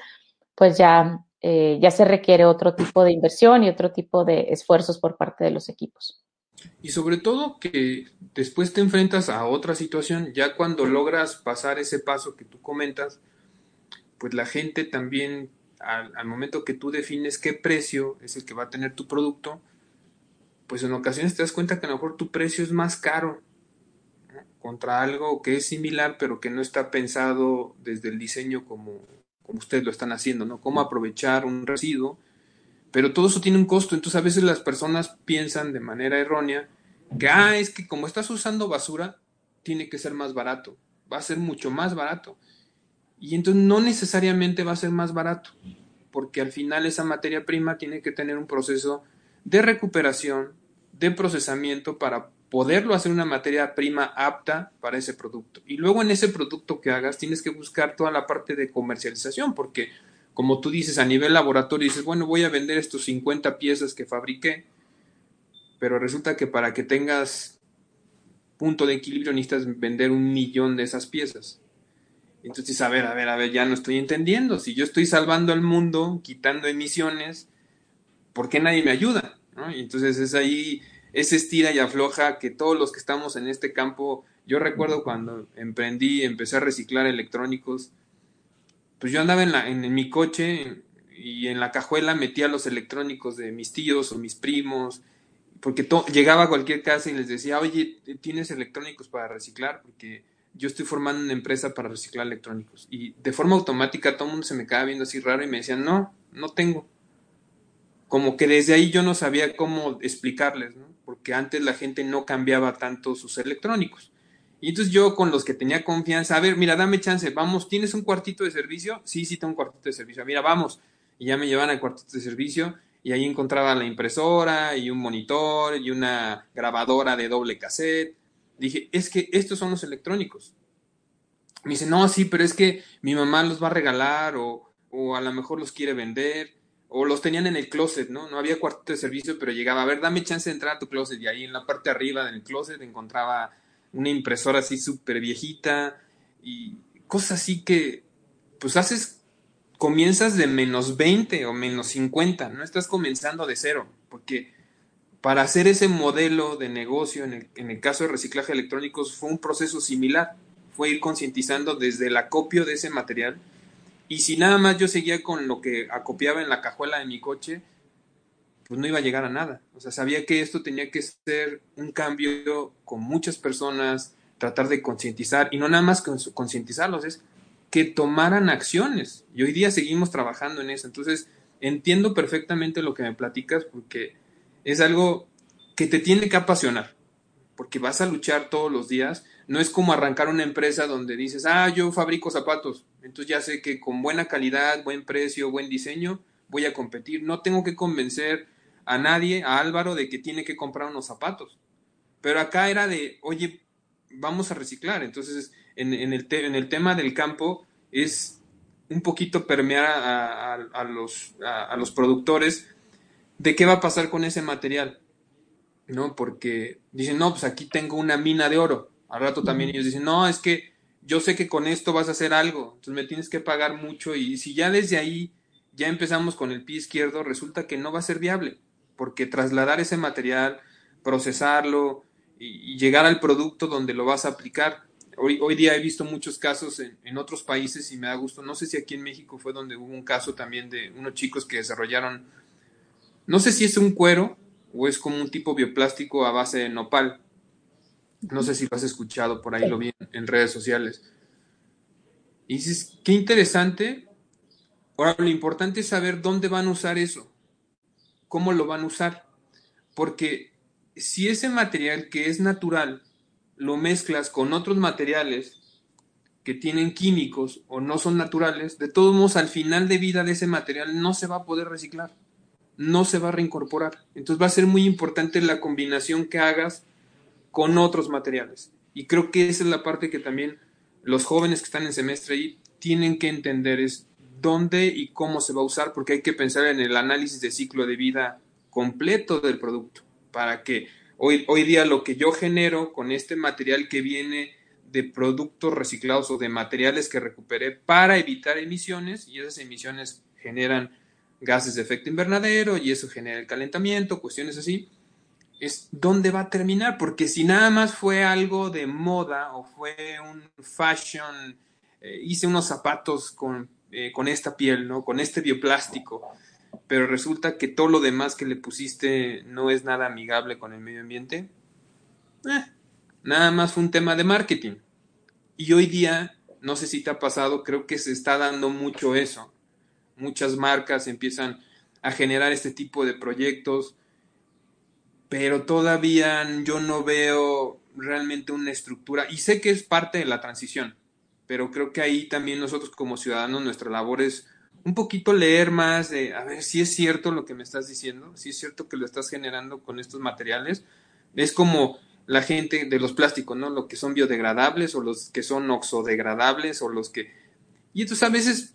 pues ya, eh, ya se requiere otro tipo de inversión y otro tipo de esfuerzos por parte de los equipos. Y sobre todo que después te enfrentas a otra situación, ya cuando logras pasar ese paso que tú comentas, pues la gente también, al, momento que tú defines qué precio es el que va a tener tu producto, pues en ocasiones te das cuenta que a lo mejor tu precio es más caro contra algo que es similar, pero que no está pensado desde el diseño como, como ustedes lo están haciendo, ¿no? Cómo aprovechar un residuo pero todo eso tiene un costo, entonces a veces las personas piensan de manera errónea que, ah, es que como estás usando basura, tiene que ser más barato, va a ser mucho más barato. Y entonces no necesariamente va a ser más barato, porque al final esa materia prima tiene que tener un proceso de recuperación, de procesamiento para poderlo hacer una materia prima apta para ese producto. Y luego en ese producto que hagas tienes que buscar toda la parte de comercialización, porque como tú dices, a nivel laboratorio, dices, bueno, voy a vender estos 50 piezas que fabriqué, pero resulta que para que tengas punto de equilibrio necesitas vender un millón de esas piezas. Entonces, a ver, a ver, a ver, ya no estoy entendiendo. Si yo estoy salvando al mundo, quitando emisiones, ¿por qué nadie me ayuda? Entonces es ahí, ese estira y afloja que todos los que estamos en este campo, yo recuerdo cuando emprendí, empecé a reciclar electrónicos, pues yo andaba en, mi coche y en la cajuela metía los electrónicos de mis tíos o mis primos, porque llegaba a cualquier casa y les decía, oye, ¿tienes electrónicos para reciclar? Porque yo estoy formando una empresa para reciclar electrónicos. Y de forma automática todo el mundo se me quedaba viendo así raro y me decían, no, no tengo. Como que desde ahí yo no sabía cómo explicarles, ¿no? Porque antes la gente no cambiaba tanto sus electrónicos. Y entonces yo con los que tenía confianza, a ver, mira, dame chance, vamos, ¿tienes un cuartito de servicio? Sí, sí, tengo un cuartito de servicio. Mira, vamos. Y ya me llevan al cuartito de servicio y ahí encontraba la impresora y un monitor y una grabadora de doble cassette. Dije, es que estos son los electrónicos. Me dice, no, sí, pero es que mi mamá los va a regalar o, o a lo mejor los quiere vender o los tenían en el closet, ¿no? No había cuartito de servicio, pero llegaba, a ver, dame chance de entrar a tu closet. Y ahí en la parte de arriba del closet encontraba una impresora así súper viejita y cosas así que pues haces, comienzas de menos 20 o menos 50, no estás comenzando de cero, porque para hacer ese modelo de negocio en el, en el caso de reciclaje electrónicos fue un proceso similar, fue ir concientizando desde el acopio de ese material y si nada más yo seguía con lo que acopiaba en la cajuela de mi coche, pues no iba a llegar a nada. O sea, sabía que esto tenía que ser un cambio con muchas personas, tratar de concientizar, y no nada más concientizarlos, es que tomaran acciones. Y hoy día seguimos trabajando en eso. Entonces, entiendo perfectamente lo que me platicas porque es algo que te tiene que apasionar, porque vas a luchar todos los días. No es como arrancar una empresa donde dices, ah, yo fabrico zapatos, entonces ya sé que con buena calidad, buen precio, buen diseño, voy a competir. No tengo que convencer a nadie, a Álvaro, de que tiene que comprar unos zapatos. Pero acá era de, oye, vamos a reciclar. Entonces, en, el, en el tema del campo es un poquito permear a, los, a, los productores de qué va a pasar con ese material, ¿no? Porque dicen, no, pues aquí tengo una mina de oro. Al rato también ellos dicen, no, es que yo sé que con esto vas a hacer algo, entonces me tienes que pagar mucho y si ya desde ahí ya empezamos con el pie izquierdo, resulta que no va a ser viable, porque trasladar ese material, procesarlo y, llegar al producto donde lo vas a aplicar. Hoy, hoy día he visto muchos casos en, en, otros países y me da gusto. No sé si aquí en México fue donde hubo un caso también de unos chicos que desarrollaron, no sé si es un cuero o es como un tipo bioplástico a base de nopal, no sé si lo has escuchado por ahí, lo vi en, redes sociales. Y dices, qué interesante. Ahora, lo importante es saber dónde van a usar eso, cómo lo van a usar. Porque si ese material que es natural lo mezclas con otros materiales que tienen químicos o no son naturales, de todos modos al final de vida de ese material no se va a poder reciclar, no se va a reincorporar. Entonces va a ser muy importante la combinación que hagas con otros materiales. Y creo que esa es la parte que también los jóvenes que están en semestre ahí tienen que entender es dónde y cómo se va a usar, porque hay que pensar en el análisis de ciclo de vida completo del producto, para que hoy, hoy día lo que yo genero con este material que viene de productos reciclados o de materiales que recuperé para evitar emisiones, y esas emisiones generan gases de efecto invernadero y eso genera el calentamiento, cuestiones así, es dónde va a terminar, porque si nada más fue algo de moda o fue un fashion, eh, hice unos zapatos con, eh, con, esta piel, ¿no? Con este bioplástico, pero resulta que todo lo demás que le pusiste no es nada amigable con el medio ambiente, eh, nada más fue un tema de marketing. Y hoy día, no sé si te ha pasado, creo que se está dando mucho eso. Muchas marcas empiezan a generar este tipo de proyectos, pero todavía yo no veo realmente una estructura y sé que es parte de la transición, pero creo que ahí también nosotros como ciudadanos nuestra labor es un poquito leer más de a ver si es cierto lo que me estás diciendo, si es cierto que lo estás generando con estos materiales. Es como la gente de los plásticos, ¿no? Lo que son biodegradables o los que son oxodegradables o los que... Y entonces a veces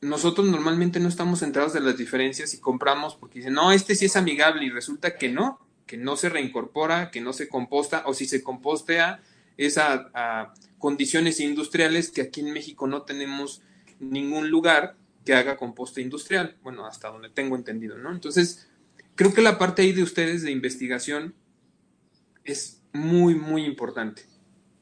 nosotros normalmente no estamos centrados en las diferencias y compramos porque dicen, no, este sí es amigable y resulta que no que no se reincorpora, que no se composta, o si se compostea, es a, condiciones industriales que aquí en México no tenemos ningún lugar que haga composta industrial, bueno, hasta donde tengo entendido, ¿no? Entonces, creo que la parte ahí de ustedes de investigación es muy, muy importante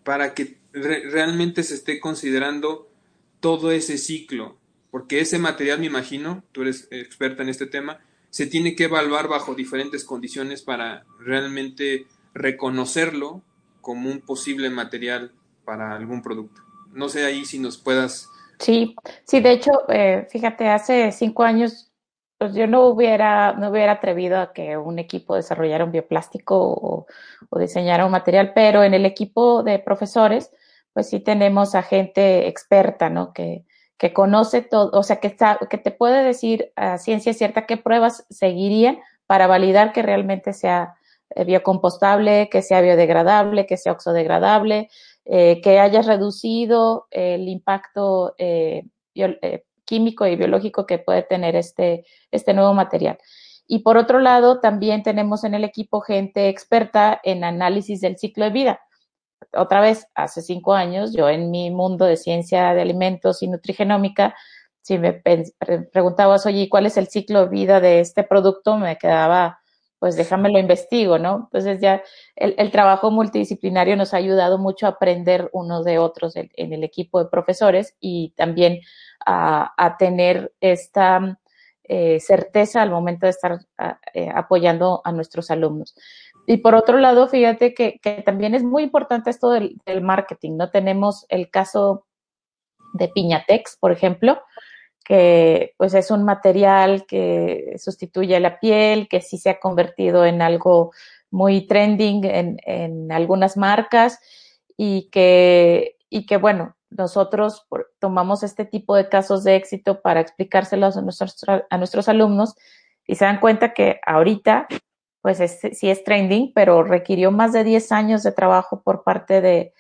para que realmente se esté considerando todo ese ciclo, porque ese material, me imagino, tú eres experta en este tema, se tiene que evaluar bajo diferentes condiciones para realmente reconocerlo como un posible material para algún producto. No sé ahí si nos puedas... Sí, sí, de hecho, eh, fíjate, hace cinco años pues yo no hubiera, no hubiera atrevido a que un equipo desarrollara un bioplástico o, diseñara un material, pero en el equipo de profesores, pues sí tenemos a gente experta, ¿no? Que, que conoce todo, o sea, que, está, que te puede decir a ciencia cierta qué pruebas seguirían para validar que realmente sea eh, biocompostable, que sea biodegradable, que sea oxodegradable, eh, que haya reducido el impacto eh, químico y biológico que puede tener este, este nuevo material. Y por otro lado, también tenemos en el equipo gente experta en análisis del ciclo de vida otra vez, hace cinco años, yo en mi mundo de ciencia de alimentos y nutrigenómica, si me preguntabas, oye, ¿cuál es el ciclo de vida de este producto? Me quedaba, pues déjame lo investigo, ¿no? Entonces ya el, trabajo multidisciplinario nos ha ayudado mucho a aprender unos de otros en, el equipo de profesores y también a, tener esta eh, certeza al momento de estar eh, apoyando a nuestros alumnos. Y por otro lado, fíjate que, también es muy importante esto del, marketing, ¿no? Tenemos el caso de Piñatex, por ejemplo, que pues es un material que sustituye la piel, que sí se ha convertido en algo muy trending en, algunas marcas y que, y que bueno, nosotros tomamos este tipo de casos de éxito para explicárselos a nuestros, a nuestros alumnos y se dan cuenta que ahorita pues sí es trending, pero requirió más de 10 años de trabajo por parte de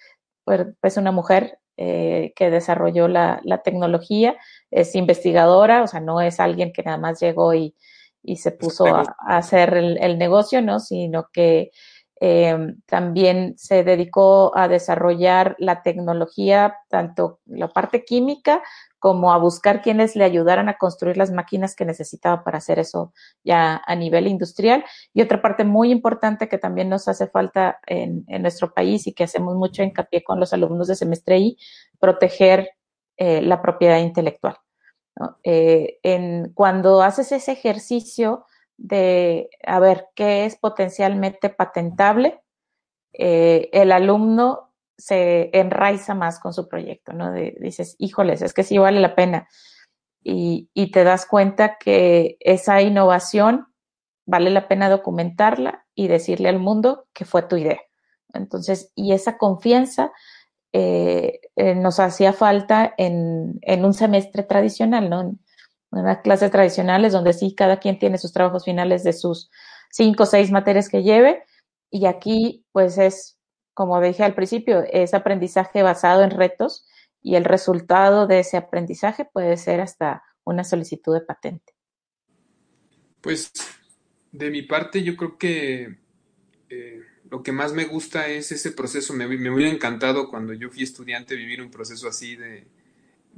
pues, pues una mujer eh, que desarrolló la, tecnología, es investigadora, o sea, no es alguien que nada más llegó y, se puso a, hacer el, negocio, ¿no? Sino que eh, también se dedicó a desarrollar la tecnología, tanto la parte química como a buscar quienes le ayudaran a construir las máquinas que necesitaba para hacer eso ya a nivel industrial. Y otra parte muy importante que también nos hace falta en, nuestro país y que hacemos mucho hincapié con los alumnos de semestre I, proteger eh, la propiedad intelectual. Eh, en, cuando haces ese ejercicio de a ver qué es potencialmente patentable, eh, el alumno se enraiza más con su proyecto, ¿no? dices, híjoles, es que sí vale la pena. Y, y, te das cuenta que esa innovación vale la pena documentarla y decirle al mundo que fue tu idea. Entonces, y esa confianza eh, eh, nos hacía falta en, en, un semestre tradicional, ¿no? En unas clases tradicionales donde sí, cada quien tiene sus trabajos finales de sus cinco o seis materias que lleve. Y aquí, pues es como dije al principio, es aprendizaje basado en retos y el resultado de ese aprendizaje puede ser hasta una solicitud de patente. Pues de mi parte yo creo que eh, lo que más me gusta es ese proceso. Me, hubiera encantado cuando yo fui estudiante vivir un proceso así de,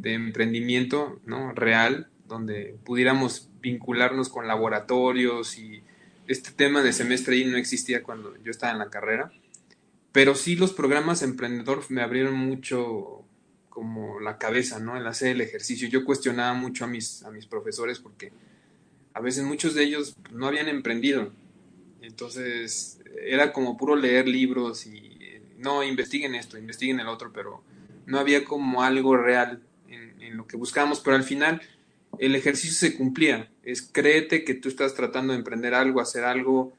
emprendimiento ¿no? real, donde pudiéramos vincularnos con laboratorios y este tema de semestre I no existía cuando yo estaba en la carrera. Pero sí los programas emprendedor me abrieron mucho como la cabeza, ¿no? El hacer el ejercicio. Yo cuestionaba mucho a mis, a mis profesores porque a veces muchos de ellos no habían emprendido. Entonces era como puro leer libros y no, investiguen esto, investiguen el otro, pero no había como algo real en, en lo que buscábamos. Pero al final el ejercicio se cumplía. Es créete que tú estás tratando de emprender algo, hacer algo,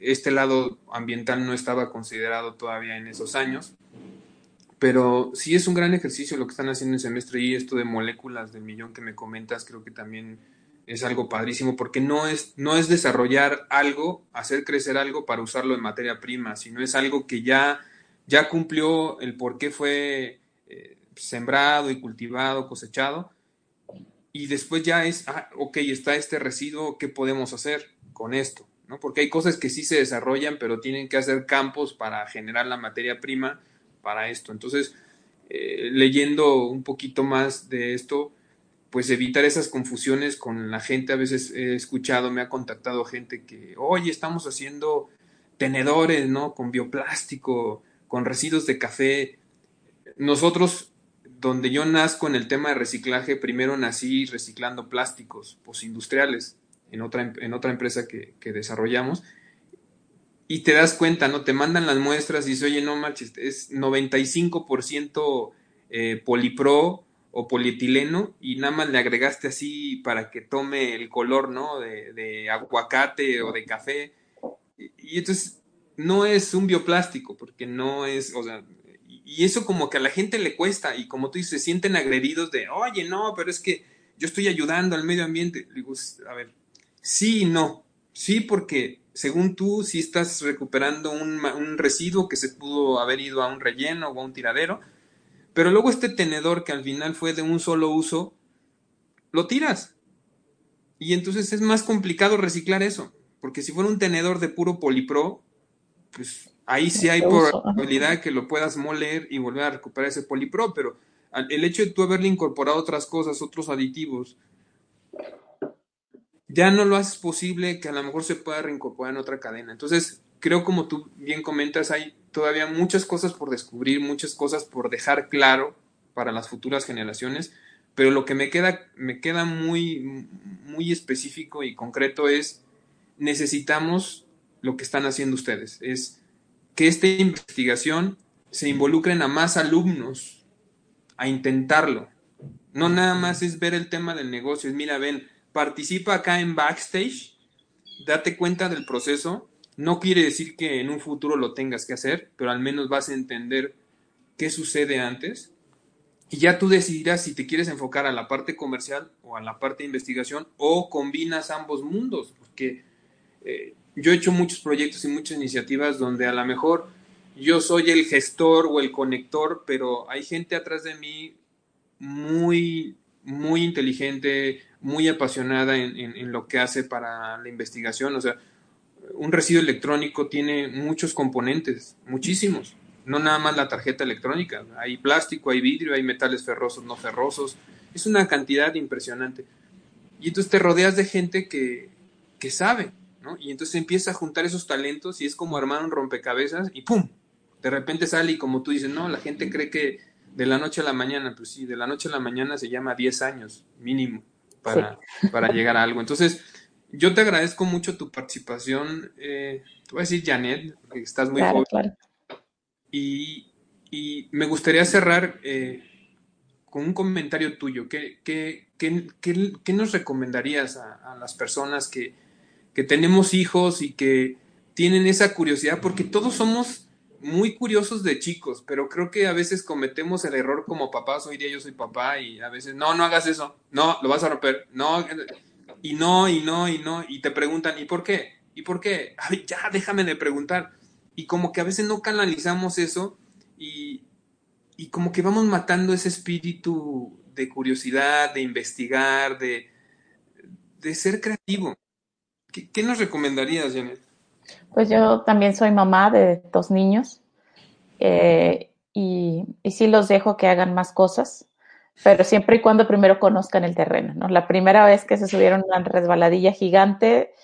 este lado ambiental no estaba considerado todavía en esos años, pero sí es un gran ejercicio lo que están haciendo en semestre y esto de moléculas del millón que me comentas, creo que también es algo padrísimo porque no es, no es desarrollar algo, hacer crecer algo para usarlo en materia prima, sino es algo que ya, ya cumplió el por qué fue eh, sembrado y cultivado, cosechado, y después ya es, ah, ok, está este residuo, ¿qué podemos hacer con esto? Porque hay cosas que sí se desarrollan, pero tienen que hacer campos para generar la materia prima para esto. Entonces, eh, leyendo un poquito más de esto, pues evitar esas confusiones con la gente. A veces he escuchado, me ha contactado gente que, oye, estamos haciendo tenedores, ¿no? Con bioplástico, con residuos de café. Nosotros, donde yo nazco en el tema de reciclaje, primero nací reciclando plásticos postindustriales en otra, en otra empresa que, desarrollamos, y te das cuenta, ¿no? Te mandan las muestras y dices, oye, no manches, es 95% eh, polipro o polietileno y nada más le agregaste así para que tome el color, ¿no? De, aguacate o de café. Y, entonces no es un bioplástico, porque no es, o sea, y eso como que a la gente le cuesta y como tú dices, se sienten agredidos de, oye, no, pero es que yo estoy ayudando al medio ambiente. Digo, a ver, Sí y no. Sí, porque según tú, sí estás recuperando un, un, residuo que se pudo haber ido a un relleno o a un tiradero, pero luego este tenedor que al final fue de un solo uso, lo tiras. Y entonces es más complicado reciclar eso, porque si fuera un tenedor de puro polipro, pues ahí sí hay probabilidad que lo puedas moler y volver a recuperar ese polipro, pero el hecho de tú haberle incorporado otras cosas, otros aditivos, ya no lo haces posible que a lo mejor se pueda reincorporar en otra cadena. Entonces, creo como tú bien comentas, hay todavía muchas cosas por descubrir, muchas cosas por dejar claro para las futuras generaciones, pero lo que me queda, me queda muy, muy específico y concreto es, necesitamos lo que están haciendo ustedes, es que esta investigación se involucren a más alumnos a intentarlo. No nada más es ver el tema del negocio, es mira, ven, participa acá en backstage, date cuenta del proceso. No quiere decir que en un futuro lo tengas que hacer, pero al menos vas a entender qué sucede antes. Y ya tú decidirás si te quieres enfocar a la parte comercial o a la parte de investigación o combinas ambos mundos, porque eh, yo he hecho muchos proyectos y muchas iniciativas donde a lo mejor yo soy el gestor o el conector, pero hay gente atrás de mí muy, muy inteligente, muy apasionada en, lo que hace para la investigación. O sea, un residuo electrónico tiene muchos componentes, muchísimos. No nada más la tarjeta electrónica. Hay plástico, hay vidrio, hay metales ferrosos, no ferrosos. Es una cantidad impresionante. Y entonces te rodeas de gente que, que sabe, ¿no? Y entonces empieza a juntar esos talentos y es como armar un rompecabezas y ¡pum! De repente sale y como tú dices, no, la gente cree que de la noche a la mañana, pues sí, de la noche a la mañana se llama 10 años mínimo para, para llegar a algo. Entonces, yo te agradezco mucho tu participación. Eh, te voy a decir Janet, que estás muy joven. Y, y, me gustaría cerrar eh, con un comentario tuyo. ¿Qué, qué, qué, qué nos recomendarías a, a las personas que, que, tenemos hijos y que tienen esa curiosidad? Porque todos somos muy curiosos de chicos, pero creo que a veces cometemos el error como papás. Hoy día yo soy papá y a veces, no, no hagas eso, no, lo vas a romper, no, y no, y no, y no, y te preguntan, ¿y por qué? ¿Y por qué? Ay, ya, déjame de preguntar. Y como que a veces no canalizamos eso y, y como que vamos matando ese espíritu de curiosidad, de investigar, de, de ser creativo. ¿Qué, ¿Qué, nos recomendarías, Janet? Pues yo también soy mamá de dos niños eh, y, sí los dejo que hagan más cosas, pero siempre y cuando primero conozcan el terreno. ¿no? La primera vez que se subieron a una resbaladilla gigante,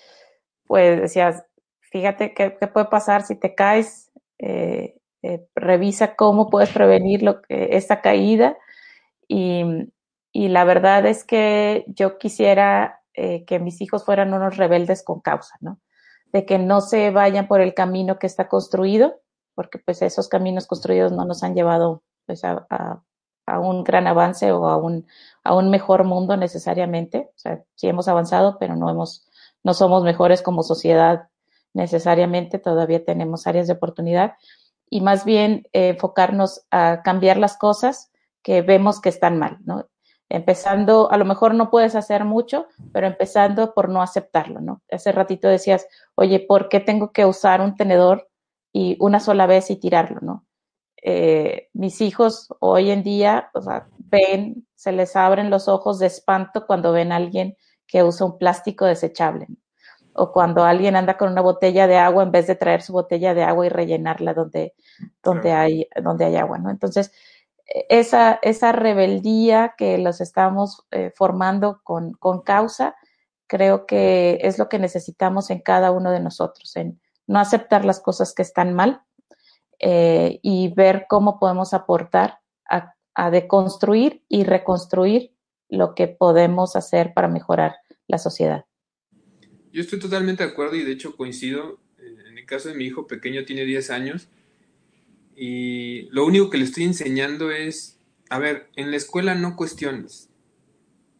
pues decías, fíjate qué, puede pasar si te caes, eh, eh, revisa cómo puedes prevenir lo que, esta caída. Y, la verdad es que yo quisiera que mis hijos fueran unos rebeldes con causa, ¿no? De que no se vayan por el camino que está construido, porque pues esos caminos construidos no nos han llevado pues a, a, a un gran avance o a un, a un mejor mundo necesariamente. O sea, sí hemos avanzado, pero no hemos, no somos mejores como sociedad necesariamente, todavía tenemos áreas de oportunidad y más bien eh, enfocarnos a cambiar las cosas que vemos que están mal, ¿no? Empezando, a lo mejor no puedes hacer mucho, pero empezando por no aceptarlo, ¿no? Hace ratito decías, oye, ¿por qué tengo que usar un tenedor y una sola vez y tirarlo, ¿no? Eh, mis hijos hoy en día, o sea, ven, se les abren los ojos de espanto cuando ven a alguien que usa un plástico desechable. O cuando alguien anda con una botella de agua en vez de traer su botella de agua y rellenarla donde, donde, hay, donde hay agua, ¿no? Entonces, esa, esa rebeldía que los estamos eh, formando con, con, causa, creo que es lo que necesitamos en cada uno de nosotros, en no aceptar las cosas que están mal eh, y ver cómo podemos aportar a, a, deconstruir y reconstruir lo que podemos hacer para mejorar la sociedad. Yo estoy totalmente de acuerdo y de hecho coincido. En el caso de mi hijo pequeño, tiene 10 años y lo único que le estoy enseñando es, a ver, en la escuela no cuestiones,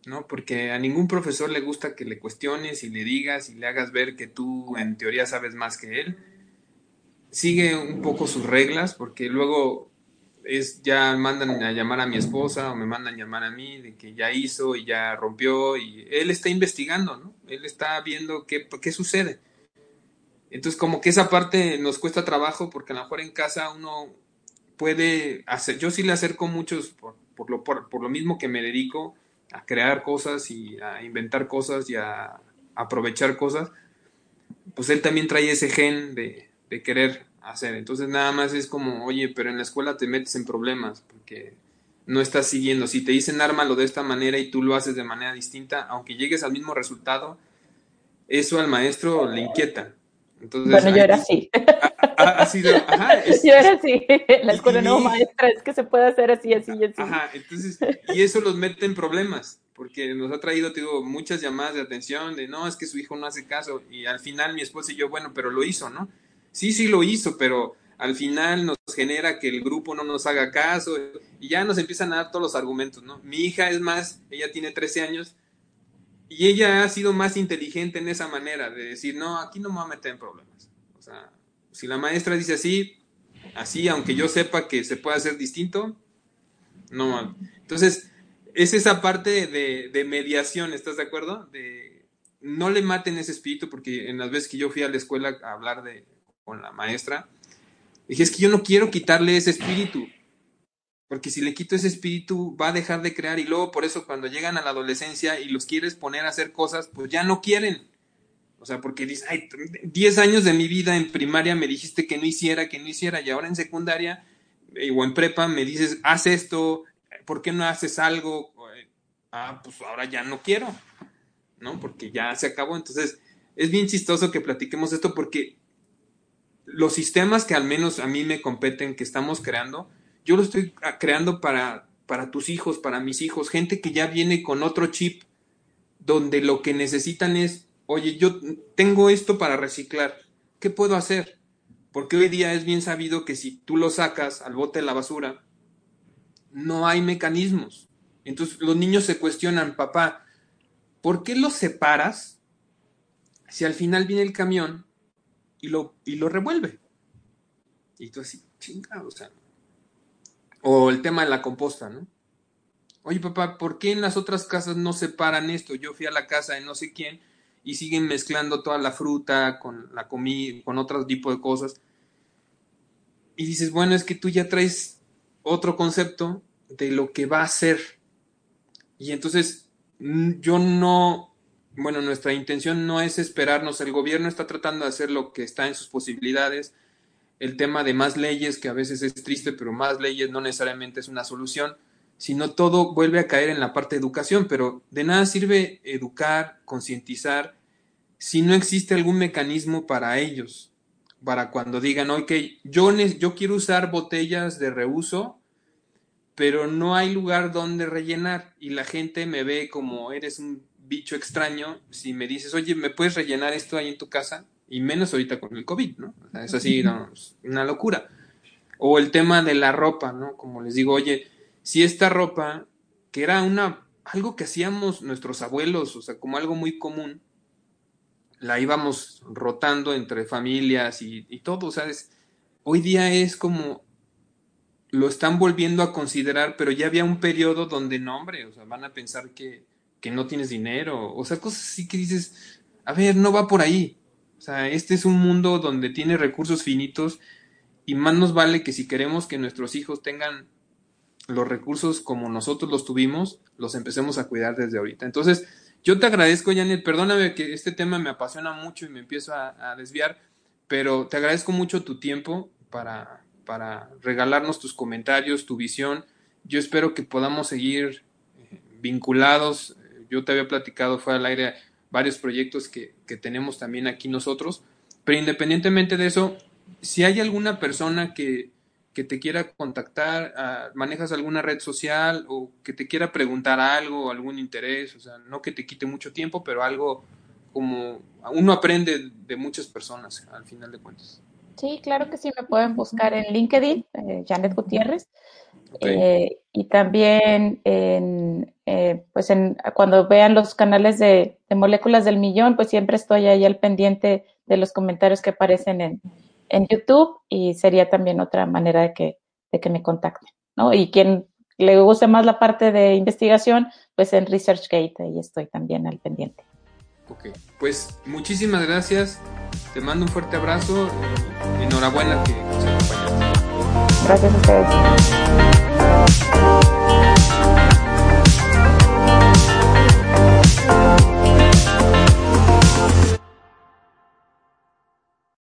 ¿no? Porque a ningún profesor le gusta que le cuestiones y le digas y le hagas ver que tú en teoría sabes más que él. Sigue un poco sus reglas porque luego es ya mandan a llamar a mi esposa o me mandan a llamar a mí de que ya hizo y ya rompió y él está investigando, ¿no? Él está viendo qué, qué sucede. Entonces, como que esa parte nos cuesta trabajo porque a lo mejor en casa uno puede hacer, yo sí le acerco muchos por, lo, por, lo mismo que me dedico a crear cosas y a inventar cosas y a aprovechar cosas, pues él también trae ese gen de, de querer hacer. Entonces nada más es como, oye, pero en la escuela te metes en problemas porque no estás siguiendo. Si te dicen ármalo de esta manera y tú lo haces de manera distinta, aunque llegues al mismo resultado, eso al maestro le inquieta. Entonces, bueno, yo era así. Ha, sido, ajá, yo era así. La escuela no, maestra, es que se puede hacer así, así y así. Ajá, entonces, y eso los mete en problemas, porque nos ha traído, te digo, muchas llamadas de atención de no, es que su hijo no hace caso, y al final mi esposa y yo, bueno, pero lo hizo, ¿no? Sí, sí lo hizo, pero al final nos genera que el grupo no nos haga caso, y ya nos empiezan a dar todos los argumentos, ¿no? Mi hija es más, ella tiene 13 años, y ella ha sido más inteligente en esa manera de decir, no, aquí no me voy a meter en problemas. O sea, si la maestra dice así, así, aunque yo sepa que se puede hacer distinto, no. Entonces, es esa parte de, de mediación, ¿estás de acuerdo? De, no le maten ese espíritu, porque en las veces que yo fui a la escuela a hablar de, con la maestra, dije, es que yo no quiero quitarle ese espíritu, porque si le quito ese espíritu va a dejar de crear y luego por eso cuando llegan a la adolescencia y los quieres poner a hacer cosas, pues ya no quieren. O sea, porque dices, ay, 10 años de mi vida en primaria me dijiste que no hiciera, que no hiciera, y ahora en secundaria eh, o en prepa me dices, haz esto, ¿por qué no haces algo? Ah, pues ahora ya no quiero, ¿no? Porque ya se acabó. Entonces, es bien chistoso que platiquemos esto porque los sistemas que al menos a mí me competen, que estamos creando, yo lo estoy ah, creando para, para tus hijos, para mis hijos, gente que ya viene con otro chip, donde lo que necesitan es, oye, yo tengo esto para reciclar, ¿qué puedo hacer? Porque hoy día es bien sabido que si tú lo sacas al bote de la basura, no hay mecanismos. Entonces los niños se cuestionan, papá, ¿por qué lo separas si al final viene el camión y lo, y lo revuelve? Y tú así, chingado, o sea, o el tema de la composta, ¿no? Oye, papá, ¿por qué en las otras casas no separan esto? Yo fui a la casa de no sé quién y siguen mezclando toda la fruta con la comida, con otro tipo de cosas. Y dices, bueno, es que tú ya traes otro concepto de lo que va a ser. Y entonces mm, yo no, bueno, nuestra intención no es esperarnos. El gobierno está tratando de hacer lo que está en sus posibilidades el tema de más leyes, que a veces es triste, pero más leyes no necesariamente es una solución, sino todo vuelve a caer en la parte de educación, pero de nada sirve educar, concientizar, si no existe algún mecanismo para ellos, para cuando digan, ok, yo, yo quiero usar botellas de reuso, pero no hay lugar donde rellenar y la gente me ve como eres un bicho extraño, si me dices, oye, ¿me puedes rellenar esto ahí en tu casa? Y menos ahorita con el COVID, ¿no? O sea, es así, una locura. O el tema de la ropa, ¿no? Como les digo, oye, si esta ropa, que era una, algo que hacíamos nuestros abuelos, o sea, como algo muy común, la íbamos rotando entre familias y, todo, o sea, hoy día es como, lo están volviendo a considerar, pero ya había un periodo donde no, hombre, o sea, van a pensar que, que no tienes dinero, o sea, cosas así que dices, a ver, no va por ahí, o sea, este es un mundo donde tiene recursos finitos y más nos vale que si queremos que nuestros hijos tengan los recursos como nosotros los tuvimos, los empecemos a cuidar desde ahorita. Entonces, yo te agradezco, Janet, perdóname que este tema me apasiona mucho y me empiezo a, desviar, pero te agradezco mucho tu tiempo para, para regalarnos tus comentarios, tu visión. Yo espero que podamos seguir eh, vinculados. Yo te había platicado fuera al aire varios proyectos que, tenemos también aquí nosotros. Pero independientemente de eso, si hay alguna persona que, que te quiera contactar, ah, manejas alguna red social o que te quiera preguntar algo, algún interés, o sea, no que te quite mucho tiempo, pero algo como uno aprende de muchas personas al final de cuentas. Sí, claro que sí, me pueden buscar en LinkedIn, eh, Janet Gutiérrez, eh, y también en, eh, pues en, cuando vean los canales de, Moléculas del Millón, pues siempre estoy ahí al pendiente de los comentarios que aparecen en, en YouTube y sería también otra manera de que, de que me contacten, ¿no? Y quien le guste más la parte de investigación, pues en ResearchGate, ahí estoy también al pendiente. Ok, pues muchísimas gracias, te mando un fuerte abrazo y enhorabuena que nos acompañaste. Gracias a ustedes.